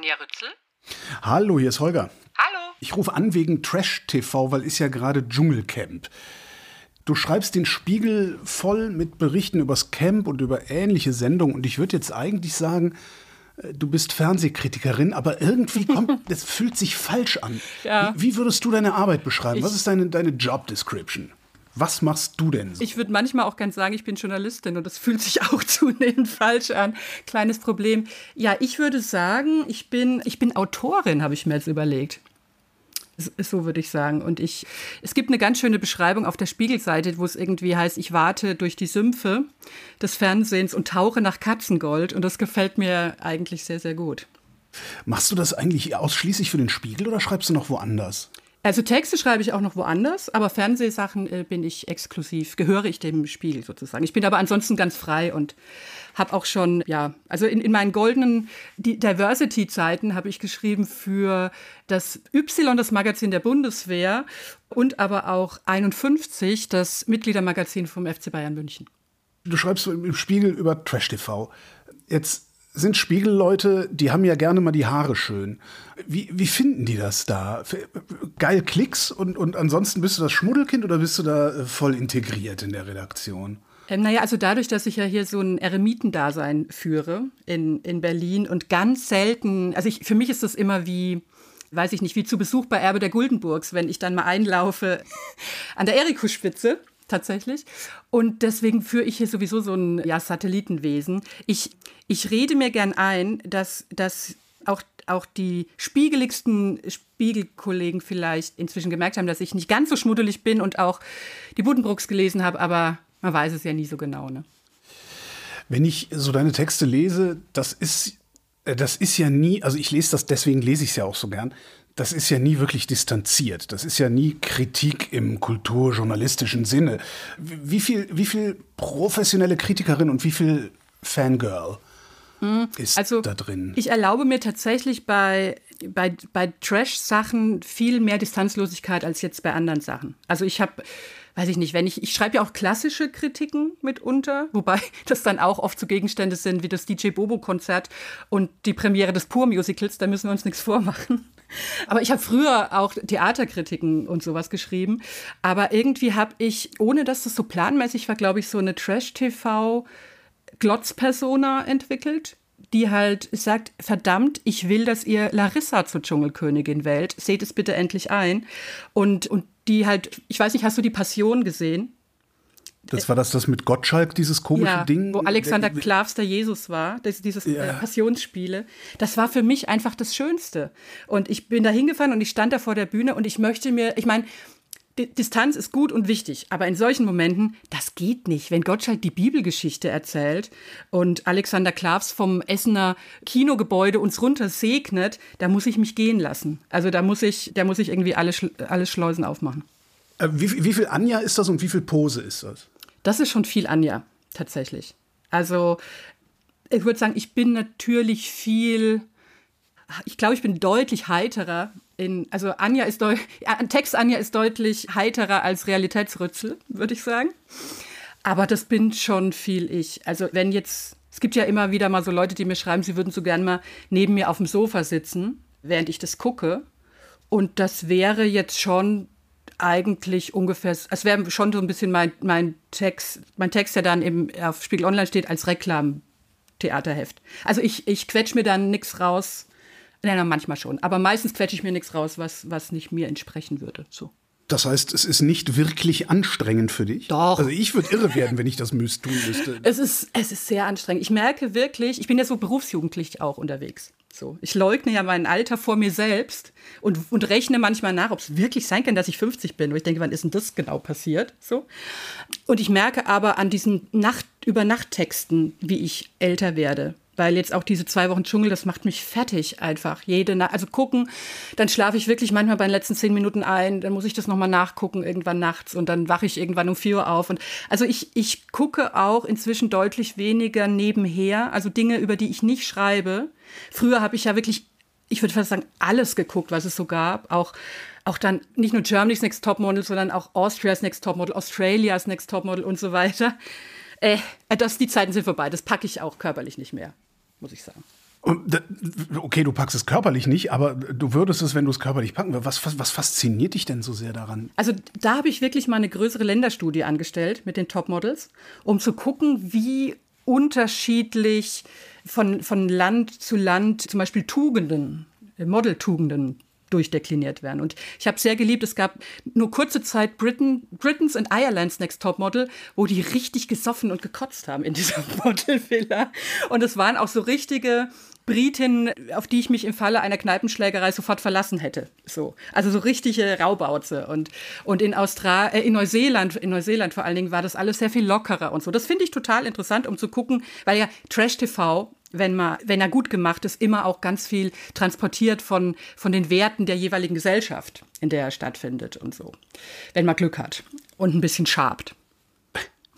Anja Rützel. Hallo, hier ist Holger. Hallo. Ich rufe an wegen Trash TV, weil ist ja gerade Dschungelcamp. Du schreibst den Spiegel voll mit Berichten übers Camp und über ähnliche Sendungen und ich würde jetzt eigentlich sagen, äh, du bist Fernsehkritikerin, aber irgendwie kommt, das fühlt sich falsch an. Ja. Wie, wie würdest du deine Arbeit beschreiben? Was ist deine, deine Job Description? Was machst du denn so? Ich würde manchmal auch ganz sagen, ich bin Journalistin und das fühlt sich auch zunehmend falsch an. Kleines Problem. Ja, ich würde sagen, ich bin, ich bin Autorin, habe ich mir jetzt überlegt. So würde ich sagen. Und ich, es gibt eine ganz schöne Beschreibung auf der Spiegelseite, wo es irgendwie heißt, ich warte durch die Sümpfe des Fernsehens und tauche nach Katzengold. Und das gefällt mir eigentlich sehr, sehr gut. Machst du das eigentlich ausschließlich für den Spiegel oder schreibst du noch woanders? Also Texte schreibe ich auch noch woanders, aber Fernsehsachen äh, bin ich exklusiv, gehöre ich dem Spiegel sozusagen. Ich bin aber ansonsten ganz frei und habe auch schon, ja, also in, in meinen goldenen Diversity-Zeiten habe ich geschrieben für das Y, das Magazin der Bundeswehr und aber auch 51, das Mitgliedermagazin vom FC Bayern München. Du schreibst im Spiegel über Trash TV. Jetzt sind Spiegelleute, die haben ja gerne mal die Haare schön. Wie, wie finden die das da? Geil Klicks und, und ansonsten bist du das Schmuddelkind oder bist du da äh, voll integriert in der Redaktion? Ähm, naja, also dadurch, dass ich ja hier so ein Eremitendasein führe in, in Berlin und ganz selten, also ich, für mich ist das immer wie, weiß ich nicht, wie zu Besuch bei Erbe der Guldenburgs, wenn ich dann mal einlaufe an der Erikuspitze tatsächlich. Und deswegen führe ich hier sowieso so ein ja, Satellitenwesen. Ich, ich rede mir gern ein, dass, dass auch, auch die spiegeligsten Spiegelkollegen vielleicht inzwischen gemerkt haben, dass ich nicht ganz so schmuddelig bin und auch die Buddenbrooks gelesen habe, aber man weiß es ja nie so genau. Ne? Wenn ich so deine Texte lese, das ist, äh, das ist ja nie, also ich lese das, deswegen lese ich es ja auch so gern das ist ja nie wirklich distanziert. Das ist ja nie Kritik im kulturjournalistischen Sinne. Wie viel, wie viel professionelle Kritikerin und wie viel Fangirl hm, ist also, da drin? Ich erlaube mir tatsächlich bei, bei, bei Trash-Sachen viel mehr Distanzlosigkeit als jetzt bei anderen Sachen. Also ich habe weiß ich nicht, wenn ich, ich schreibe ja auch klassische Kritiken mitunter, wobei das dann auch oft so Gegenstände sind wie das DJ Bobo-Konzert und die Premiere des Pur-Musicals, da müssen wir uns nichts vormachen. Aber ich habe früher auch Theaterkritiken und sowas geschrieben. Aber irgendwie habe ich, ohne dass das so planmäßig war, glaube ich, so eine Trash-TV-Glotz-Persona entwickelt, die halt sagt, verdammt, ich will, dass ihr Larissa zur Dschungelkönigin wählt. Seht es bitte endlich ein. Und, und die halt, ich weiß nicht, hast du die Passion gesehen? Das war das, das mit Gottschalk, dieses komische ja, Ding. Wo Alexander Klavs der Jesus war, das, dieses ja. äh, Passionsspiele. Das war für mich einfach das Schönste. Und ich bin da hingefahren und ich stand da vor der Bühne und ich möchte mir, ich meine, Distanz ist gut und wichtig, aber in solchen Momenten, das geht nicht. Wenn Gottschalk die Bibelgeschichte erzählt und Alexander Klavs vom Essener Kinogebäude uns runter segnet, da muss ich mich gehen lassen. Also da muss ich, da muss ich irgendwie alle, alle Schleusen aufmachen. Äh, wie, wie viel Anja ist das und wie viel Pose ist das? Das ist schon viel Anja, tatsächlich. Also, ich würde sagen, ich bin natürlich viel, ich glaube, ich bin deutlich heiterer. In, also Anja ist Text Anja ist deutlich heiterer als Realitätsrützel, würde ich sagen. Aber das bin schon viel ich. Also wenn jetzt, es gibt ja immer wieder mal so Leute, die mir schreiben, sie würden so gern mal neben mir auf dem Sofa sitzen, während ich das gucke. Und das wäre jetzt schon eigentlich ungefähr, es wäre schon so ein bisschen mein, mein Text, mein Text, der dann eben auf Spiegel Online steht, als Reklamtheaterheft. Also ich, ich quetsch mir dann nichts raus. Nein, manchmal schon. Aber meistens quetsche ich mir nichts raus, was, was nicht mir entsprechen würde. So. Das heißt, es ist nicht wirklich anstrengend für dich? Doch. Also ich würde irre werden, wenn ich das müsste, tun müsste. Es ist, es ist sehr anstrengend. Ich merke wirklich, ich bin ja so berufsjugendlich auch unterwegs. So, ich leugne ja mein Alter vor mir selbst und, und rechne manchmal nach, ob es wirklich sein kann, dass ich 50 bin. Und ich denke, wann ist denn das genau passiert? So. Und ich merke aber an diesen Nacht über Nachttexten, wie ich älter werde weil jetzt auch diese zwei Wochen Dschungel, das macht mich fertig einfach. Jede Nacht, also gucken, dann schlafe ich wirklich manchmal bei den letzten zehn Minuten ein, dann muss ich das nochmal nachgucken irgendwann nachts und dann wache ich irgendwann um vier Uhr auf. Und also ich, ich gucke auch inzwischen deutlich weniger nebenher, also Dinge, über die ich nicht schreibe. Früher habe ich ja wirklich, ich würde fast sagen, alles geguckt, was es so gab. Auch auch dann nicht nur Germany's Next Topmodel, sondern auch Austria's Next Topmodel, Australia's Next Topmodel und so weiter. Äh, das, die Zeiten sind vorbei. Das packe ich auch körperlich nicht mehr muss ich sagen. Okay, du packst es körperlich nicht, aber du würdest es, wenn du es körperlich packen würdest. Was, was, was fasziniert dich denn so sehr daran? Also da habe ich wirklich mal eine größere Länderstudie angestellt mit den Topmodels, um zu gucken, wie unterschiedlich von, von Land zu Land zum Beispiel Tugenden, Modeltugenden durchdekliniert werden. Und ich habe sehr geliebt, es gab nur kurze Zeit Britain, Britain's and Ireland's Next Top Model, wo die richtig gesoffen und gekotzt haben in dieser Modelvilla. Und es waren auch so richtige Britin, auf die ich mich im Falle einer Kneipenschlägerei sofort verlassen hätte. So. Also so richtige Raubauze. Und, und in, Austra äh, in Neuseeland, in Neuseeland vor allen Dingen, war das alles sehr viel lockerer und so. Das finde ich total interessant, um zu gucken, weil ja Trash-TV wenn, man, wenn er gut gemacht ist, immer auch ganz viel transportiert von, von den Werten der jeweiligen Gesellschaft, in der er stattfindet und so. Wenn man Glück hat und ein bisschen schabt.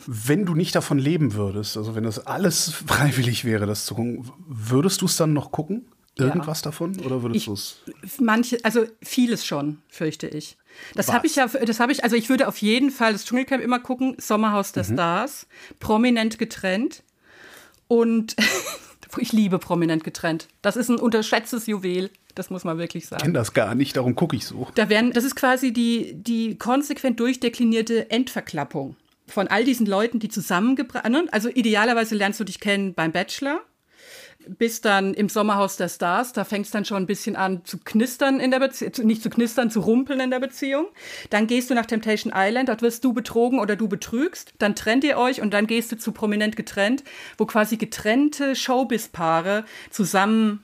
Wenn du nicht davon leben würdest, also wenn das alles freiwillig wäre, das zu gucken, würdest du es dann noch gucken? Irgendwas ja. davon? Oder würdest du es? Manche, also vieles schon, fürchte ich. Das habe ich ja, das habe ich, also ich würde auf jeden Fall das Dschungelcamp immer gucken, Sommerhaus der mhm. Stars, prominent getrennt. Und ich liebe prominent getrennt. Das ist ein unterschätztes Juwel. Das muss man wirklich sagen. Ich kenne das gar nicht, darum gucke ich so. Da werden, das ist quasi die, die konsequent durchdeklinierte Endverklappung von all diesen Leuten, die zusammengebracht, ne? also idealerweise lernst du dich kennen beim Bachelor, bis dann im Sommerhaus der Stars, da fängt es dann schon ein bisschen an zu knistern in der Beziehung, nicht zu knistern, zu rumpeln in der Beziehung. Dann gehst du nach Temptation Island, dort wirst du betrogen oder du betrügst, dann trennt ihr euch und dann gehst du zu prominent getrennt, wo quasi getrennte Showbiz-Paare zusammen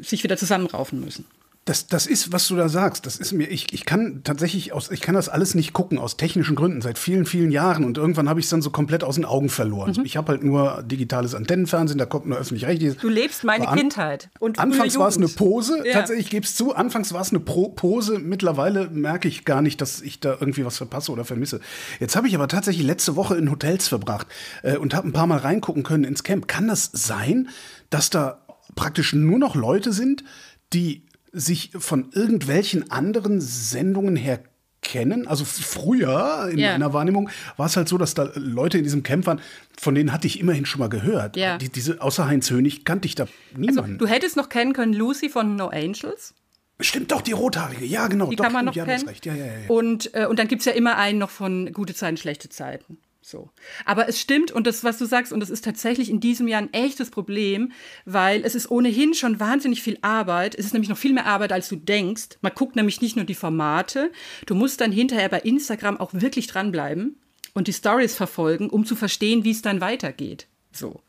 sich wieder zusammenraufen müssen. Das, das ist, was du da sagst. Das ist mir, ich, ich kann tatsächlich aus, ich kann das alles nicht gucken aus technischen Gründen seit vielen, vielen Jahren und irgendwann habe ich es dann so komplett aus den Augen verloren. Mhm. Ich habe halt nur digitales Antennenfernsehen, da kommt nur öffentlich-rechtliches. Du lebst meine an, Kindheit. Und anfangs war es eine Pose. Ja. Tatsächlich, ich gebe es zu, anfangs war es eine Pro Pose. Mittlerweile merke ich gar nicht, dass ich da irgendwie was verpasse oder vermisse. Jetzt habe ich aber tatsächlich letzte Woche in Hotels verbracht äh, und habe ein paar Mal reingucken können ins Camp. Kann das sein, dass da praktisch nur noch Leute sind, die sich von irgendwelchen anderen Sendungen her kennen. Also früher in yeah. meiner Wahrnehmung war es halt so, dass da Leute in diesem Camp waren, von denen hatte ich immerhin schon mal gehört. Yeah. Die, diese, außer Heinz Hönig kannte ich da niemanden. Also, du hättest noch kennen können Lucy von No Angels. Stimmt doch, die rothaarige. Ja, genau. Die doch, kann man noch kennen. Ja, ja, ja, und, äh, und dann gibt es ja immer einen noch von Gute Zeiten, schlechte Zeiten. So. Aber es stimmt und das, was du sagst, und das ist tatsächlich in diesem Jahr ein echtes Problem, weil es ist ohnehin schon wahnsinnig viel Arbeit. Es ist nämlich noch viel mehr Arbeit, als du denkst. Man guckt nämlich nicht nur die Formate, du musst dann hinterher bei Instagram auch wirklich dranbleiben und die Stories verfolgen, um zu verstehen, wie es dann weitergeht. So.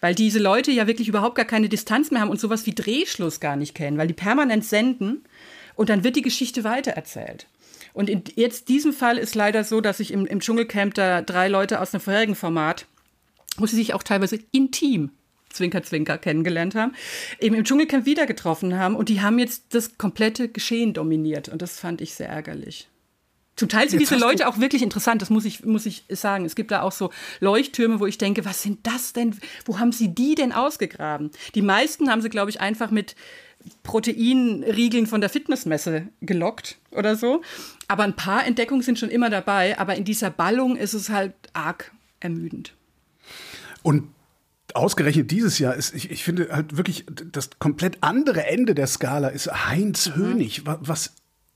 Weil diese Leute ja wirklich überhaupt gar keine Distanz mehr haben und sowas wie Drehschluss gar nicht kennen, weil die permanent senden und dann wird die Geschichte weitererzählt. Und in jetzt diesem Fall ist leider so, dass ich im, im Dschungelcamp da drei Leute aus einem vorherigen Format, wo sie sich auch teilweise intim Zwinker, Zwinker kennengelernt haben, eben im Dschungelcamp wieder getroffen haben und die haben jetzt das komplette Geschehen dominiert und das fand ich sehr ärgerlich. Zum Teil sind diese Leute auch wirklich interessant, das muss ich, muss ich sagen. Es gibt da auch so Leuchttürme, wo ich denke, was sind das denn? Wo haben sie die denn ausgegraben? Die meisten haben sie, glaube ich, einfach mit Proteinriegeln von der Fitnessmesse gelockt oder so. Aber ein paar Entdeckungen sind schon immer dabei, aber in dieser Ballung ist es halt arg ermüdend. Und ausgerechnet dieses Jahr ist, ich, ich finde halt wirklich, das komplett andere Ende der Skala ist Heinz mhm. Hönig. Was,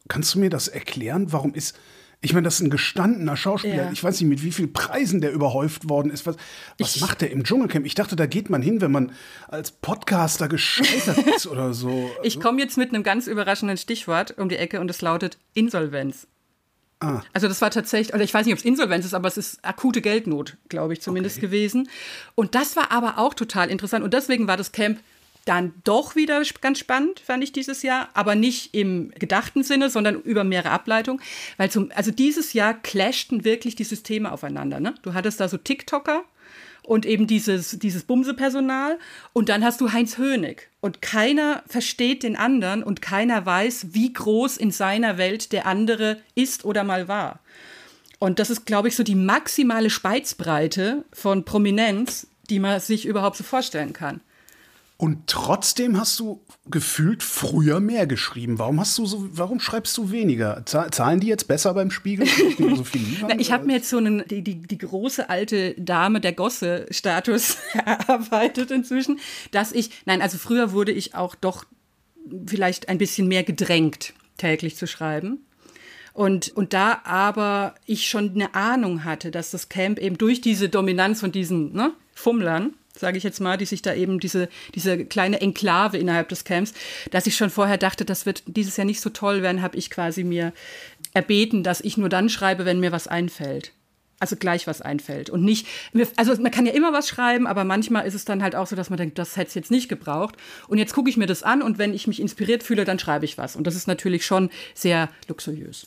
kannst du mir das erklären? Warum ist ich meine, das ist ein gestandener Schauspieler. Ja. Ich weiß nicht, mit wie vielen Preisen der überhäuft worden ist. Was, was ich, macht der im Dschungelcamp? Ich dachte, da geht man hin, wenn man als Podcaster gescheitert ist oder so. Ich komme jetzt mit einem ganz überraschenden Stichwort um die Ecke und es lautet Insolvenz. Ah. Also das war tatsächlich, oder ich weiß nicht, ob es Insolvenz ist, aber es ist akute Geldnot, glaube ich zumindest okay. gewesen. Und das war aber auch total interessant. Und deswegen war das Camp dann doch wieder ganz spannend, fand ich dieses Jahr, aber nicht im gedachten Sinne, sondern über mehrere Ableitungen. Weil zum, also dieses Jahr clashten wirklich die Systeme aufeinander. Ne? Du hattest da so TikToker und eben dieses, dieses Bumse-Personal und dann hast du Heinz Hönig. Und keiner versteht den anderen und keiner weiß, wie groß in seiner Welt der andere ist oder mal war. Und das ist, glaube ich, so die maximale Speizbreite von Prominenz, die man sich überhaupt so vorstellen kann. Und trotzdem hast du gefühlt früher mehr geschrieben. Warum hast du so, warum schreibst du weniger? Zahlen die jetzt besser beim Spiegel? so Na, ich habe mir jetzt so einen, die, die, die große alte Dame der Gosse-Status erarbeitet inzwischen, dass ich, nein, also früher wurde ich auch doch vielleicht ein bisschen mehr gedrängt, täglich zu schreiben. Und, und da aber ich schon eine Ahnung hatte, dass das Camp eben durch diese Dominanz von diesen ne, Fummlern, sage ich jetzt mal, die sich da eben diese, diese kleine Enklave innerhalb des Camps, dass ich schon vorher dachte, das wird dieses Jahr nicht so toll werden, habe ich quasi mir erbeten, dass ich nur dann schreibe, wenn mir was einfällt. Also gleich was einfällt. Und nicht, also man kann ja immer was schreiben, aber manchmal ist es dann halt auch so, dass man denkt, das hätte es jetzt nicht gebraucht. Und jetzt gucke ich mir das an und wenn ich mich inspiriert fühle, dann schreibe ich was. Und das ist natürlich schon sehr luxuriös.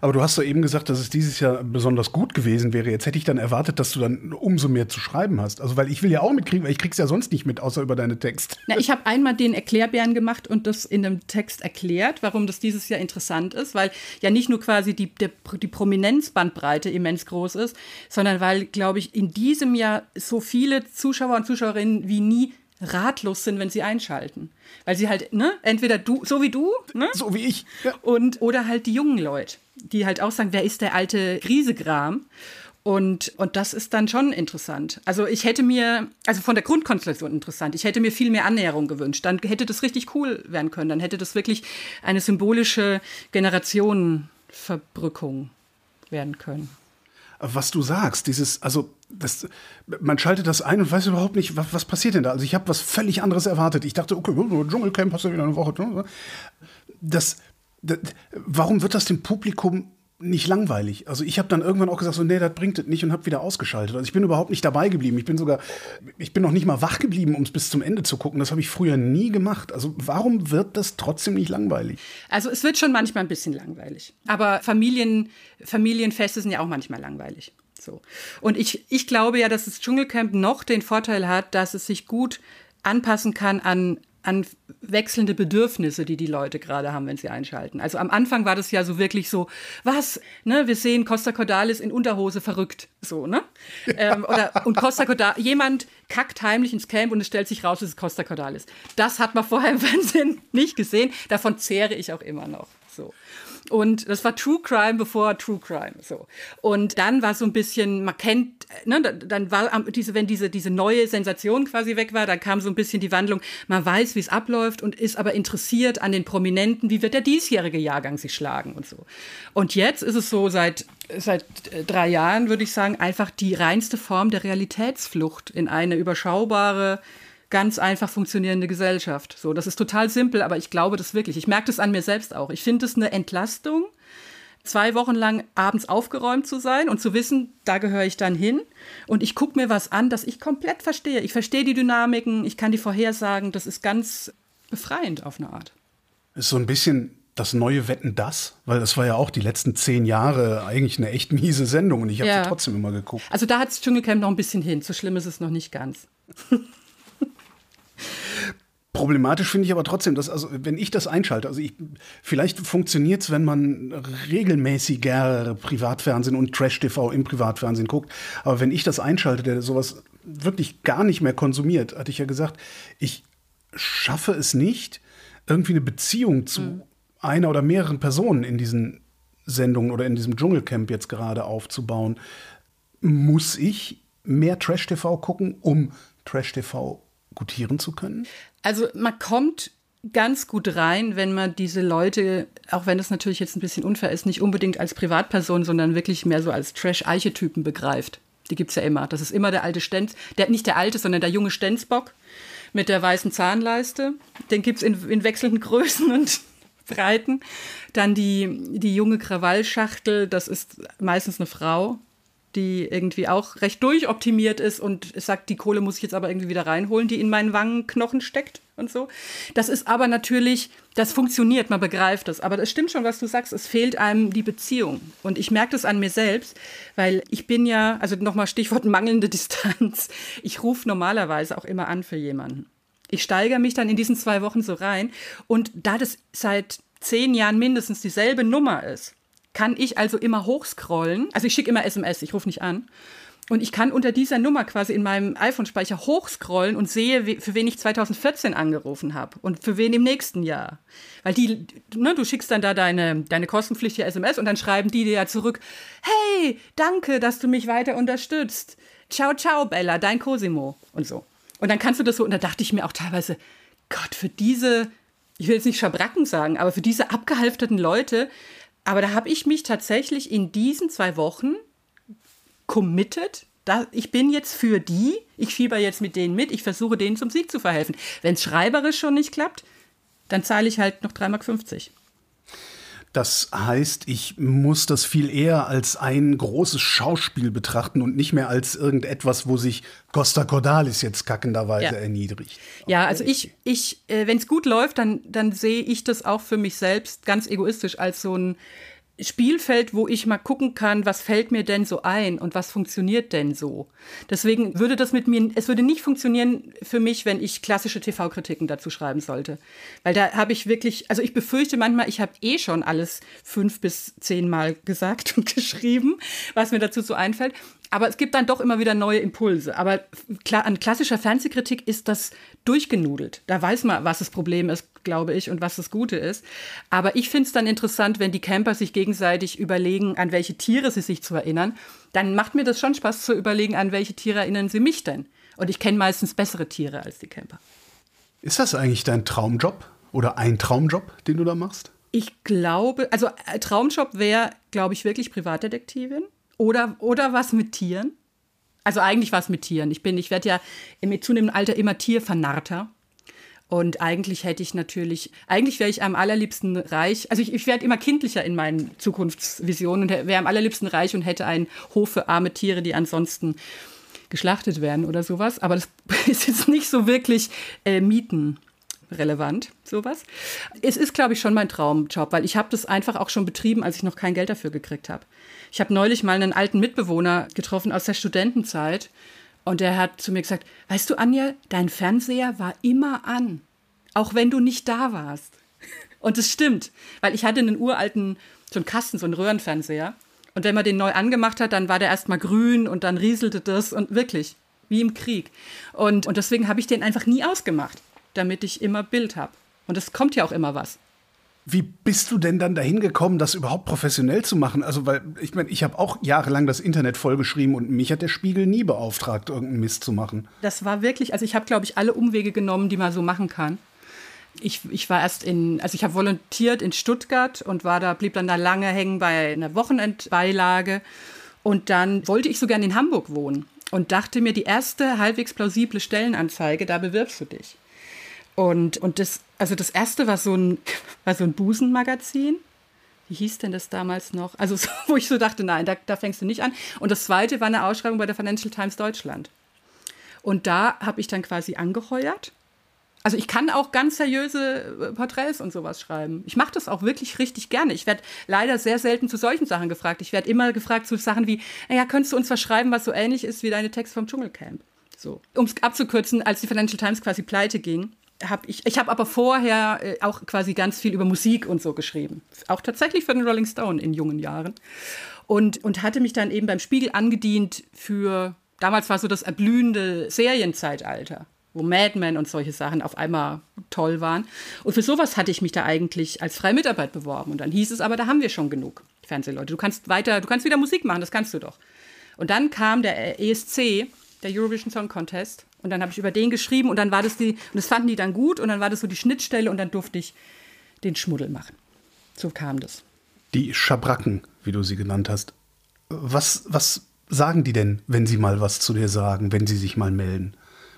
Aber du hast doch eben gesagt, dass es dieses Jahr besonders gut gewesen wäre. Jetzt hätte ich dann erwartet, dass du dann umso mehr zu schreiben hast. Also, weil ich will ja auch mitkriegen, weil ich krieg's ja sonst nicht mit, außer über deine Texte. Na, ich habe einmal den Erklärbären gemacht und das in einem Text erklärt, warum das dieses Jahr interessant ist, weil ja nicht nur quasi die, der, die Prominenzbandbreite immens groß ist, sondern weil, glaube ich, in diesem Jahr so viele Zuschauer und Zuschauerinnen wie nie ratlos sind, wenn sie einschalten. Weil sie halt, ne, entweder du, so wie du, ne? So wie ich. Ja. Und, oder halt die jungen Leute die halt auch sagen, wer ist der alte Griesegram? Und, und das ist dann schon interessant. Also ich hätte mir, also von der Grundkonstellation interessant, ich hätte mir viel mehr Annäherung gewünscht. Dann hätte das richtig cool werden können. Dann hätte das wirklich eine symbolische Generationenverbrückung werden können. Was du sagst, dieses, also das, man schaltet das ein und weiß überhaupt nicht, was, was passiert denn da. Also ich habe was völlig anderes erwartet. Ich dachte, okay, Dschungelcamp hast du wieder eine Woche. Das, warum wird das dem Publikum nicht langweilig. Also ich habe dann irgendwann auch gesagt, so nee, das bringt es nicht und habe wieder ausgeschaltet. Also ich bin überhaupt nicht dabei geblieben. Ich bin sogar, ich bin noch nicht mal wach geblieben, um es bis zum Ende zu gucken. Das habe ich früher nie gemacht. Also warum wird das trotzdem nicht langweilig? Also es wird schon manchmal ein bisschen langweilig. Aber Familien, Familienfeste sind ja auch manchmal langweilig. So. Und ich, ich glaube ja, dass das Dschungelcamp noch den Vorteil hat, dass es sich gut anpassen kann an an wechselnde Bedürfnisse, die die Leute gerade haben, wenn sie einschalten. Also am Anfang war das ja so wirklich so, was, ne, wir sehen Costa Cordalis in Unterhose verrückt, so, ne? ähm, oder, und Costa Cordalis, jemand kackt heimlich ins Camp und es stellt sich raus, es ist Costa Cordalis. Das hat man vorher im Fernsehen nicht gesehen, davon zehre ich auch immer noch, so. Und das war True Crime bevor True Crime. So. Und dann war so ein bisschen, man kennt, ne, dann war diese, wenn diese, diese neue Sensation quasi weg war, dann kam so ein bisschen die Wandlung, man weiß, wie es abläuft und ist aber interessiert an den Prominenten, wie wird der diesjährige Jahrgang sich schlagen und so. Und jetzt ist es so seit seit drei Jahren, würde ich sagen, einfach die reinste Form der Realitätsflucht in eine überschaubare ganz einfach funktionierende Gesellschaft. So, das ist total simpel, aber ich glaube das wirklich. Ich merke das an mir selbst auch. Ich finde es eine Entlastung, zwei Wochen lang abends aufgeräumt zu sein und zu wissen, da gehöre ich dann hin. Und ich gucke mir was an, das ich komplett verstehe. Ich verstehe die Dynamiken, ich kann die vorhersagen. Das ist ganz befreiend auf eine Art. Ist so ein bisschen das neue Wetten das, weil das war ja auch die letzten zehn Jahre eigentlich eine echt miese Sendung und ich habe ja. sie trotzdem immer geguckt. Also da hat das Dschungelcamp noch ein bisschen hin. So schlimm ist es noch nicht ganz. Problematisch finde ich aber trotzdem, dass, also, wenn ich das einschalte, also ich, vielleicht funktioniert es, wenn man regelmäßiger Privatfernsehen und Trash-TV im Privatfernsehen guckt. Aber wenn ich das einschalte, der sowas wirklich gar nicht mehr konsumiert, hatte ich ja gesagt, ich schaffe es nicht, irgendwie eine Beziehung zu mhm. einer oder mehreren Personen in diesen Sendungen oder in diesem Dschungelcamp jetzt gerade aufzubauen. Muss ich mehr Trash-TV gucken, um Trash-TV gutieren zu können? Also man kommt ganz gut rein, wenn man diese Leute, auch wenn das natürlich jetzt ein bisschen unfair ist, nicht unbedingt als Privatperson, sondern wirklich mehr so als Trash-Archetypen begreift. Die gibt es ja immer. Das ist immer der alte Stenz, der, nicht der alte, sondern der junge Stenzbock mit der weißen Zahnleiste. Den gibt es in, in wechselnden Größen und Breiten. Dann die, die junge Krawallschachtel, das ist meistens eine Frau, die irgendwie auch recht durchoptimiert ist und sagt, die Kohle muss ich jetzt aber irgendwie wieder reinholen, die in meinen Wangenknochen steckt und so. Das ist aber natürlich, das funktioniert, man begreift das. Aber das stimmt schon, was du sagst, es fehlt einem die Beziehung. Und ich merke das an mir selbst, weil ich bin ja, also nochmal Stichwort mangelnde Distanz, ich rufe normalerweise auch immer an für jemanden. Ich steigere mich dann in diesen zwei Wochen so rein und da das seit zehn Jahren mindestens dieselbe Nummer ist, kann ich also immer hochscrollen. Also ich schicke immer SMS, ich rufe nicht an. Und ich kann unter dieser Nummer quasi in meinem iPhone-Speicher hochscrollen und sehe, für wen ich 2014 angerufen habe und für wen im nächsten Jahr. Weil die, ne, du schickst dann da deine, deine kostenpflichtige SMS und dann schreiben die dir ja zurück, hey, danke, dass du mich weiter unterstützt. Ciao, ciao, Bella, dein Cosimo und so. Und dann kannst du das so, und da dachte ich mir auch teilweise, Gott, für diese, ich will jetzt nicht Schabracken sagen, aber für diese abgehalfterten Leute, aber da habe ich mich tatsächlich in diesen zwei Wochen committed. Da, ich bin jetzt für die, ich fieber jetzt mit denen mit, ich versuche denen zum Sieg zu verhelfen. Wenn es schreiberisch schon nicht klappt, dann zahle ich halt noch 3,50 Mark. Das heißt, ich muss das viel eher als ein großes Schauspiel betrachten und nicht mehr als irgendetwas, wo sich Costa Cordalis jetzt kackenderweise ja. erniedrigt. Ja, also ich, ich äh, wenn es gut läuft, dann, dann sehe ich das auch für mich selbst ganz egoistisch als so ein Spielfeld, wo ich mal gucken kann, was fällt mir denn so ein und was funktioniert denn so. Deswegen würde das mit mir, es würde nicht funktionieren für mich, wenn ich klassische TV-Kritiken dazu schreiben sollte. Weil da habe ich wirklich, also ich befürchte manchmal, ich habe eh schon alles fünf bis zehnmal gesagt und geschrieben, was mir dazu so einfällt aber es gibt dann doch immer wieder neue Impulse. Aber an klassischer Fernsehkritik ist das durchgenudelt. Da weiß man, was das Problem ist, glaube ich, und was das Gute ist. Aber ich finde es dann interessant, wenn die Camper sich gegenseitig überlegen, an welche Tiere sie sich zu erinnern. Dann macht mir das schon Spaß zu überlegen, an welche Tiere erinnern sie mich denn. Und ich kenne meistens bessere Tiere als die Camper. Ist das eigentlich dein Traumjob oder ein Traumjob, den du da machst? Ich glaube, also äh, Traumjob wäre, glaube ich, wirklich Privatdetektivin. Oder, oder was mit Tieren? Also eigentlich was mit Tieren. Ich bin, ich werde ja mit zunehmendem Alter immer Tiervernarrter. Und eigentlich hätte ich natürlich, eigentlich wäre ich am allerliebsten reich. Also ich, ich werde immer kindlicher in meinen Zukunftsvisionen und wäre am allerliebsten reich und hätte einen Hof für arme Tiere, die ansonsten geschlachtet werden oder sowas. Aber das ist jetzt nicht so wirklich äh, Mieten relevant, sowas. Es ist, glaube ich, schon mein Traumjob, weil ich habe das einfach auch schon betrieben, als ich noch kein Geld dafür gekriegt habe. Ich habe neulich mal einen alten Mitbewohner getroffen aus der Studentenzeit und der hat zu mir gesagt, weißt du, Anja, dein Fernseher war immer an, auch wenn du nicht da warst. Und es stimmt, weil ich hatte einen uralten, so einen Kasten, so einen Röhrenfernseher. Und wenn man den neu angemacht hat, dann war der erstmal grün und dann rieselte das und wirklich, wie im Krieg. Und, und deswegen habe ich den einfach nie ausgemacht damit ich immer Bild habe. Und es kommt ja auch immer was. Wie bist du denn dann dahin gekommen, das überhaupt professionell zu machen? Also, weil ich meine, ich habe auch jahrelang das Internet vollgeschrieben und mich hat der Spiegel nie beauftragt, irgendeinen Mist zu machen. Das war wirklich, also ich habe, glaube ich, alle Umwege genommen, die man so machen kann. Ich, ich war erst in, also ich habe volontiert in Stuttgart und war da, blieb dann da lange hängen bei einer Wochenendbeilage. Und dann wollte ich so gerne in Hamburg wohnen und dachte mir, die erste halbwegs plausible Stellenanzeige, da bewirbst du dich. Und, und das, also das erste war so ein, war so ein Busenmagazin. Wie hieß denn das damals noch? Also, so, wo ich so dachte, nein, da, da fängst du nicht an. Und das zweite war eine Ausschreibung bei der Financial Times Deutschland. Und da habe ich dann quasi angeheuert. Also ich kann auch ganz seriöse äh, Porträts und sowas schreiben. Ich mache das auch wirklich richtig gerne. Ich werde leider sehr selten zu solchen Sachen gefragt. Ich werde immer gefragt zu Sachen wie, naja, könntest du uns was schreiben, was so ähnlich ist wie deine Texte vom Dschungelcamp? So. Um es abzukürzen, als die Financial Times quasi pleite ging, habe ich, ich habe aber vorher äh, auch quasi ganz viel über Musik und so geschrieben. Auch tatsächlich für den Rolling Stone in jungen Jahren. Und, und hatte mich dann eben beim Spiegel angedient für, damals war so das erblühende Serienzeitalter, wo Mad Men und solche Sachen auf einmal toll waren. Und für sowas hatte ich mich da eigentlich als freie Mitarbeit beworben. Und dann hieß es aber, da haben wir schon genug Fernsehleute. Du kannst weiter, du kannst wieder Musik machen, das kannst du doch. Und dann kam der ESC, der Eurovision Song Contest, und dann habe ich über den geschrieben und dann war das die, und das fanden die dann gut und dann war das so die Schnittstelle und dann durfte ich den Schmuddel machen. So kam das. Die Schabracken, wie du sie genannt hast. Was, was sagen die denn, wenn sie mal was zu dir sagen, wenn sie sich mal melden?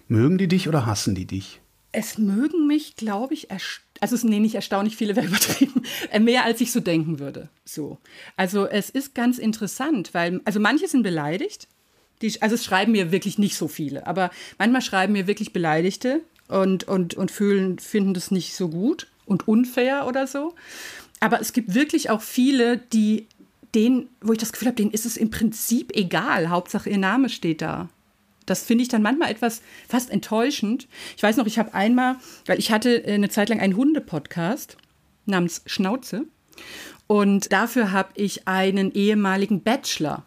Mögen die dich oder hassen die dich? Es mögen mich, glaube ich, also es nee, nicht erstaunlich viele wäre übertrieben, äh, mehr als ich so denken würde. So. Also es ist ganz interessant, weil, also manche sind beleidigt, die, also es schreiben mir wirklich nicht so viele, aber manchmal schreiben mir wirklich Beleidigte und, und, und fühlen, finden das nicht so gut und unfair oder so. Aber es gibt wirklich auch viele, die denen, wo ich das Gefühl habe, denen ist es im Prinzip egal. Hauptsache ihr Name steht da. Das finde ich dann manchmal etwas fast enttäuschend. Ich weiß noch, ich habe einmal, weil ich hatte eine Zeit lang einen Hunde-Podcast namens Schnauze. Und dafür habe ich einen ehemaligen Bachelor,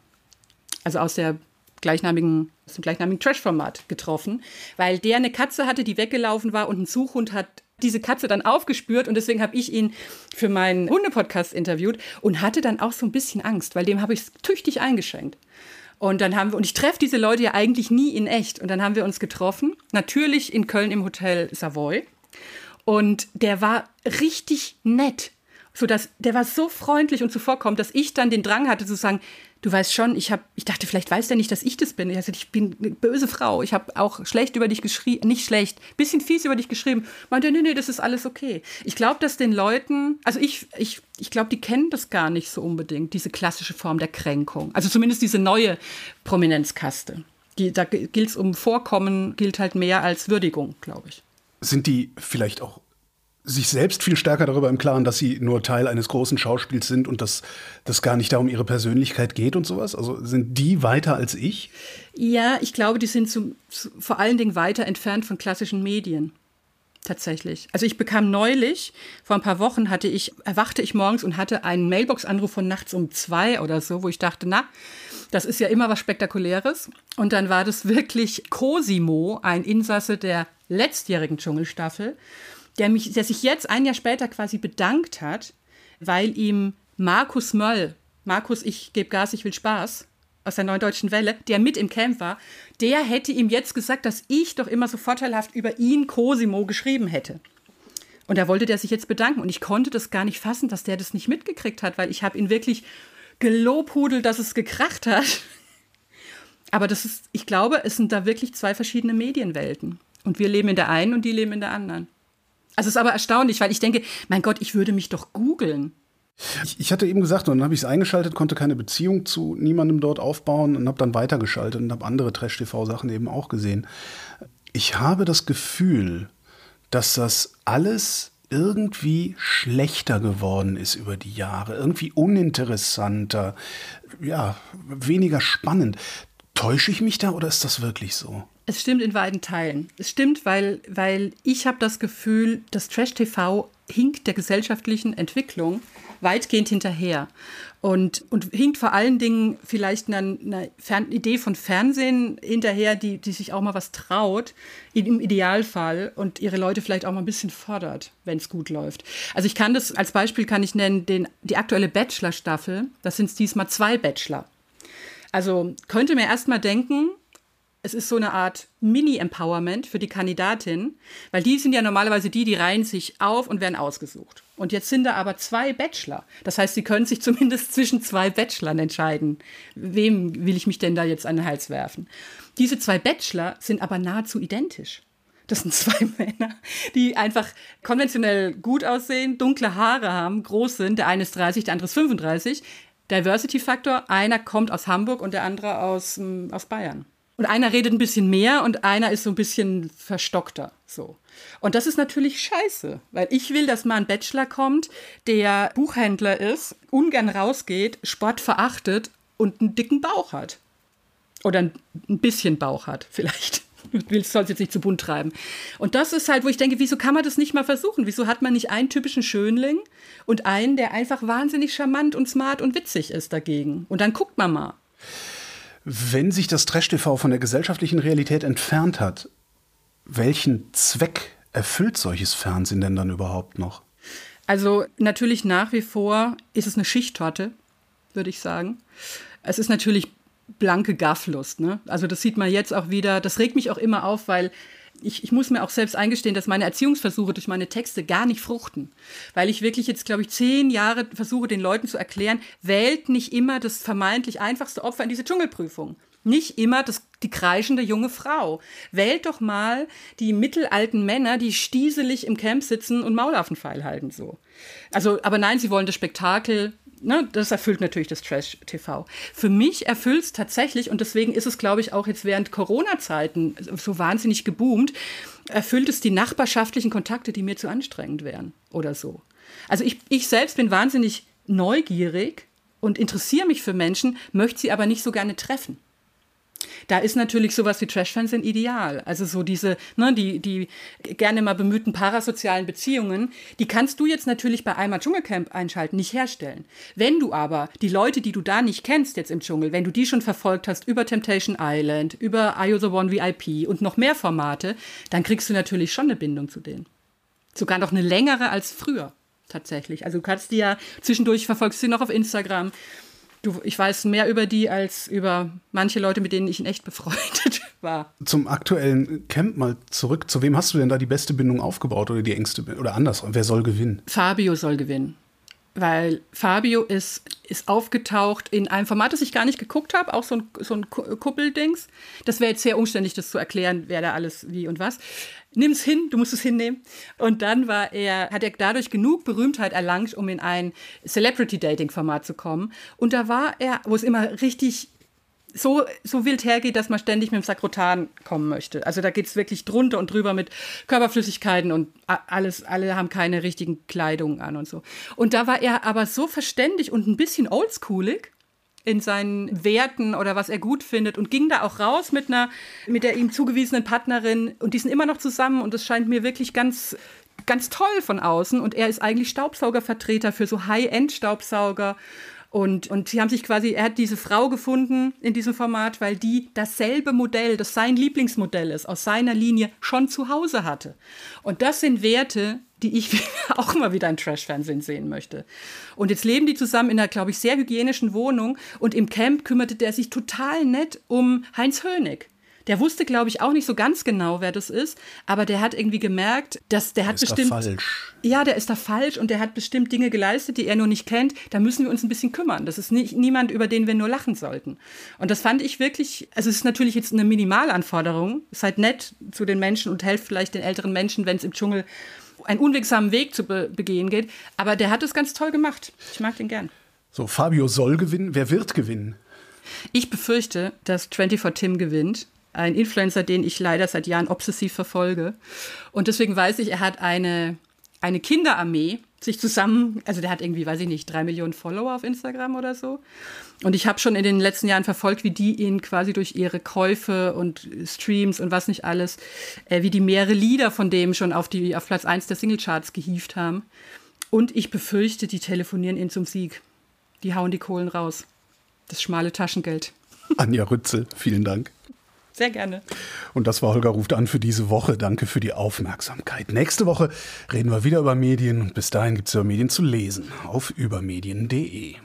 also aus der gleichnamigen, aus dem gleichnamigen Trash-Format getroffen, weil der eine Katze hatte, die weggelaufen war und ein Suchhund hat diese Katze dann aufgespürt und deswegen habe ich ihn für meinen Hundepodcast interviewt und hatte dann auch so ein bisschen Angst, weil dem habe ich es tüchtig eingeschränkt. Und dann haben wir, und ich treffe diese Leute ja eigentlich nie in echt. Und dann haben wir uns getroffen, natürlich in Köln im Hotel Savoy. Und der war richtig nett. So dass, der war so freundlich und zuvorkommend, dass ich dann den Drang hatte zu sagen, du weißt schon, ich habe, ich dachte, vielleicht weiß der nicht, dass ich das bin. Also, ich bin eine böse Frau. Ich habe auch schlecht über dich geschrieben, nicht schlecht, bisschen fies über dich geschrieben. Meinte, nee, nee, das ist alles okay. Ich glaube, dass den Leuten, also ich, ich, ich glaube, die kennen das gar nicht so unbedingt, diese klassische Form der Kränkung. Also zumindest diese neue Prominenzkaste. Die, da gilt es um Vorkommen, gilt halt mehr als Würdigung, glaube ich. Sind die vielleicht auch sich selbst viel stärker darüber im Klaren, dass sie nur Teil eines großen Schauspiels sind und dass das gar nicht darum ihre Persönlichkeit geht und sowas? Also sind die weiter als ich? Ja, ich glaube, die sind zum, zu, vor allen Dingen weiter entfernt von klassischen Medien. Tatsächlich. Also ich bekam neulich, vor ein paar Wochen hatte ich, erwachte ich morgens und hatte einen Mailbox-Anruf von nachts um zwei oder so, wo ich dachte, na, das ist ja immer was Spektakuläres. Und dann war das wirklich Cosimo, ein Insasse der letztjährigen Dschungelstaffel der, mich, der sich jetzt ein Jahr später quasi bedankt hat, weil ihm Markus Möll, Markus, ich gebe Gas, ich will Spaß, aus der Neuen Deutschen Welle, der mit im Camp war, der hätte ihm jetzt gesagt, dass ich doch immer so vorteilhaft über ihn Cosimo geschrieben hätte. Und da wollte der sich jetzt bedanken. Und ich konnte das gar nicht fassen, dass der das nicht mitgekriegt hat, weil ich habe ihn wirklich gelobhudelt, dass es gekracht hat. Aber das ist, ich glaube, es sind da wirklich zwei verschiedene Medienwelten. Und wir leben in der einen und die leben in der anderen. Also es ist aber erstaunlich, weil ich denke, mein Gott, ich würde mich doch googeln. Ich, ich, hatte eben gesagt, und dann habe ich es eingeschaltet, konnte keine Beziehung zu niemandem dort aufbauen und habe dann weitergeschaltet und habe andere Trash-TV-Sachen eben auch gesehen. Ich habe das Gefühl, dass das alles irgendwie schlechter geworden ist über die Jahre, irgendwie uninteressanter, ja, weniger spannend. Täusche ich mich da oder ist das wirklich so? Es stimmt in beiden Teilen. Es stimmt, weil, weil ich habe das Gefühl, dass Trash-TV hinkt der gesellschaftlichen Entwicklung weitgehend hinterher. Und, und hinkt vor allen Dingen vielleicht einer, einer Idee von Fernsehen hinterher, die, die sich auch mal was traut, im Idealfall, und ihre Leute vielleicht auch mal ein bisschen fordert, wenn es gut läuft. Also ich kann das, als Beispiel kann ich nennen, den, die aktuelle Bachelor-Staffel, das sind diesmal zwei Bachelor. Also könnte mir erst mal denken, es ist so eine Art Mini-Empowerment für die Kandidatin, weil die sind ja normalerweise die, die reihen sich auf und werden ausgesucht. Und jetzt sind da aber zwei Bachelor. Das heißt, sie können sich zumindest zwischen zwei Bachelorn entscheiden. Wem will ich mich denn da jetzt an den Hals werfen? Diese zwei Bachelor sind aber nahezu identisch. Das sind zwei Männer, die einfach konventionell gut aussehen, dunkle Haare haben, groß sind. Der eine ist 30, der andere ist 35. Diversity-Faktor, einer kommt aus Hamburg und der andere aus, mm, aus Bayern. Und einer redet ein bisschen mehr und einer ist so ein bisschen verstockter. So. Und das ist natürlich scheiße, weil ich will, dass mal ein Bachelor kommt, der Buchhändler ist, ungern rausgeht, Sport verachtet und einen dicken Bauch hat. Oder ein, bisschen Bauch hat, vielleicht. Du sollst jetzt nicht zu bunt treiben. Und das ist halt, wo ich denke, wieso kann man das nicht mal versuchen? Wieso hat man nicht einen typischen Schönling und einen, der einfach wahnsinnig charmant und smart und witzig ist dagegen? Und dann guckt man mal. Wenn sich das Trash-TV von der gesellschaftlichen Realität entfernt hat, welchen Zweck erfüllt solches Fernsehen denn dann überhaupt noch? Also natürlich nach wie vor ist es eine Schichttorte, würde ich sagen. Es ist natürlich blanke Gafflust. Ne? Also das sieht man jetzt auch wieder. Das regt mich auch immer auf, weil ich, ich muss mir auch selbst eingestehen, dass meine Erziehungsversuche durch meine Texte gar nicht fruchten. Weil ich wirklich jetzt, glaube ich, zehn Jahre versuche, den Leuten zu erklären, wählt nicht immer das vermeintlich einfachste Opfer in diese Dschungelprüfung. Nicht immer das, die kreischende junge Frau. Wählt doch mal die mittelalten Männer, die stieselig im Camp sitzen und Maulaffenpfeil halten so. Also, aber nein, sie wollen das Spektakel ne, das erfüllt natürlich das Trash-TV. Für mich erfüllt es tatsächlich, und deswegen ist es, glaube ich, auch jetzt während Corona-Zeiten so wahnsinnig geboomt, erfüllt es die nachbarschaftlichen Kontakte, die mir zu anstrengend wären oder so. Also ich, ich selbst bin wahnsinnig neugierig und interessiere mich für Menschen, möchte sie aber nicht so gerne treffen. Da ist natürlich sowas wie Trash-Fernsehen ideal. Also so diese, ne, die, die gerne mal bemühten parasozialen Beziehungen, die kannst du jetzt natürlich bei einmal Dschungelcamp einschalten, nicht herstellen. Wenn du aber die Leute, die du da nicht kennst jetzt im Dschungel, wenn du die schon verfolgt hast über Temptation Island, über You the One VIP und noch mehr Formate, dann kriegst du natürlich schon eine Bindung zu denen. Sogar noch eine längere als früher tatsächlich. Also du kannst die ja zwischendurch verfolgst sie noch auf Instagram. Du, ich weiß mehr über die als über manche Leute, mit denen ich in echt befreundet war. Zum aktuellen Camp mal zurück. Zu wem hast du denn da die beste Bindung aufgebaut oder die engste oder anders? Wer soll gewinnen? Fabio soll gewinnen. Weil Fabio ist, ist aufgetaucht in einem Format, das ich gar nicht geguckt habe, auch so ein, so ein Kuppeldings. Das wäre jetzt sehr umständlich, das zu erklären, wer da alles wie und was nimm es hin, du musst es hinnehmen. Und dann war er, hat er dadurch genug Berühmtheit erlangt, um in ein Celebrity-Dating-Format zu kommen. Und da war er, wo es immer richtig so, so wild hergeht, dass man ständig mit dem Sakrotan kommen möchte. Also da geht es wirklich drunter und drüber mit Körperflüssigkeiten und alles, alle haben keine richtigen Kleidungen an und so. Und da war er aber so verständig und ein bisschen oldschoolig, in seinen Werten oder was er gut findet und ging da auch raus mit einer, mit der ihm zugewiesenen Partnerin und die sind immer noch zusammen und das scheint mir wirklich ganz, ganz toll von außen und er ist eigentlich Staubsaugervertreter für so High-End-Staubsauger und, und sie haben sich quasi, er hat diese Frau gefunden in diesem Format, weil die dasselbe Modell, das sein Lieblingsmodell ist, aus seiner Linie schon zu Hause hatte. Und das sind Werte, die ich auch mal wieder in Trash-Fernsehen sehen möchte. Und jetzt leben die zusammen in einer, glaube ich, sehr hygienischen Wohnung und im Camp kümmerte der sich total nett um Heinz Hönig. Der wusste, glaube ich, auch nicht so ganz genau, wer das ist, aber der hat irgendwie gemerkt, dass der, der hat bestimmt. Da falsch. Ja, der ist da falsch und der hat bestimmt Dinge geleistet, die er nur nicht kennt. Da müssen wir uns ein bisschen kümmern. Das ist nicht niemand, über den wir nur lachen sollten. Und das fand ich wirklich, also es ist natürlich jetzt eine Minimalanforderung. Seid nett zu den Menschen und helft vielleicht den älteren Menschen, wenn es im Dschungel einen unwegsamen Weg zu be begehen geht. Aber der hat es ganz toll gemacht. Ich mag den gern. So, Fabio soll gewinnen. Wer wird gewinnen? Ich befürchte, dass 24 Tim gewinnt ein Influencer, den ich leider seit Jahren obsessiv verfolge. Und deswegen weiß ich, er hat eine, eine Kinderarmee sich zusammen, also der hat irgendwie, weiß ich nicht, drei Millionen Follower auf Instagram oder so. Und ich habe schon in den letzten Jahren verfolgt, wie die ihn quasi durch ihre Käufe und Streams und was nicht alles, äh, wie die mehrere Lieder von dem schon auf, die, auf Platz 1 der Singlecharts gehievt haben. Und ich befürchte, die telefonieren ihn zum Sieg. Die hauen die Kohlen raus. Das schmale Taschengeld. Anja Rützel, vielen Dank. Sehr gerne. Und das war Holger ruft an für diese Woche. Danke für die Aufmerksamkeit. Nächste Woche reden wir wieder über Medien bis dahin gibt es ja Medien zu lesen auf übermedien.de.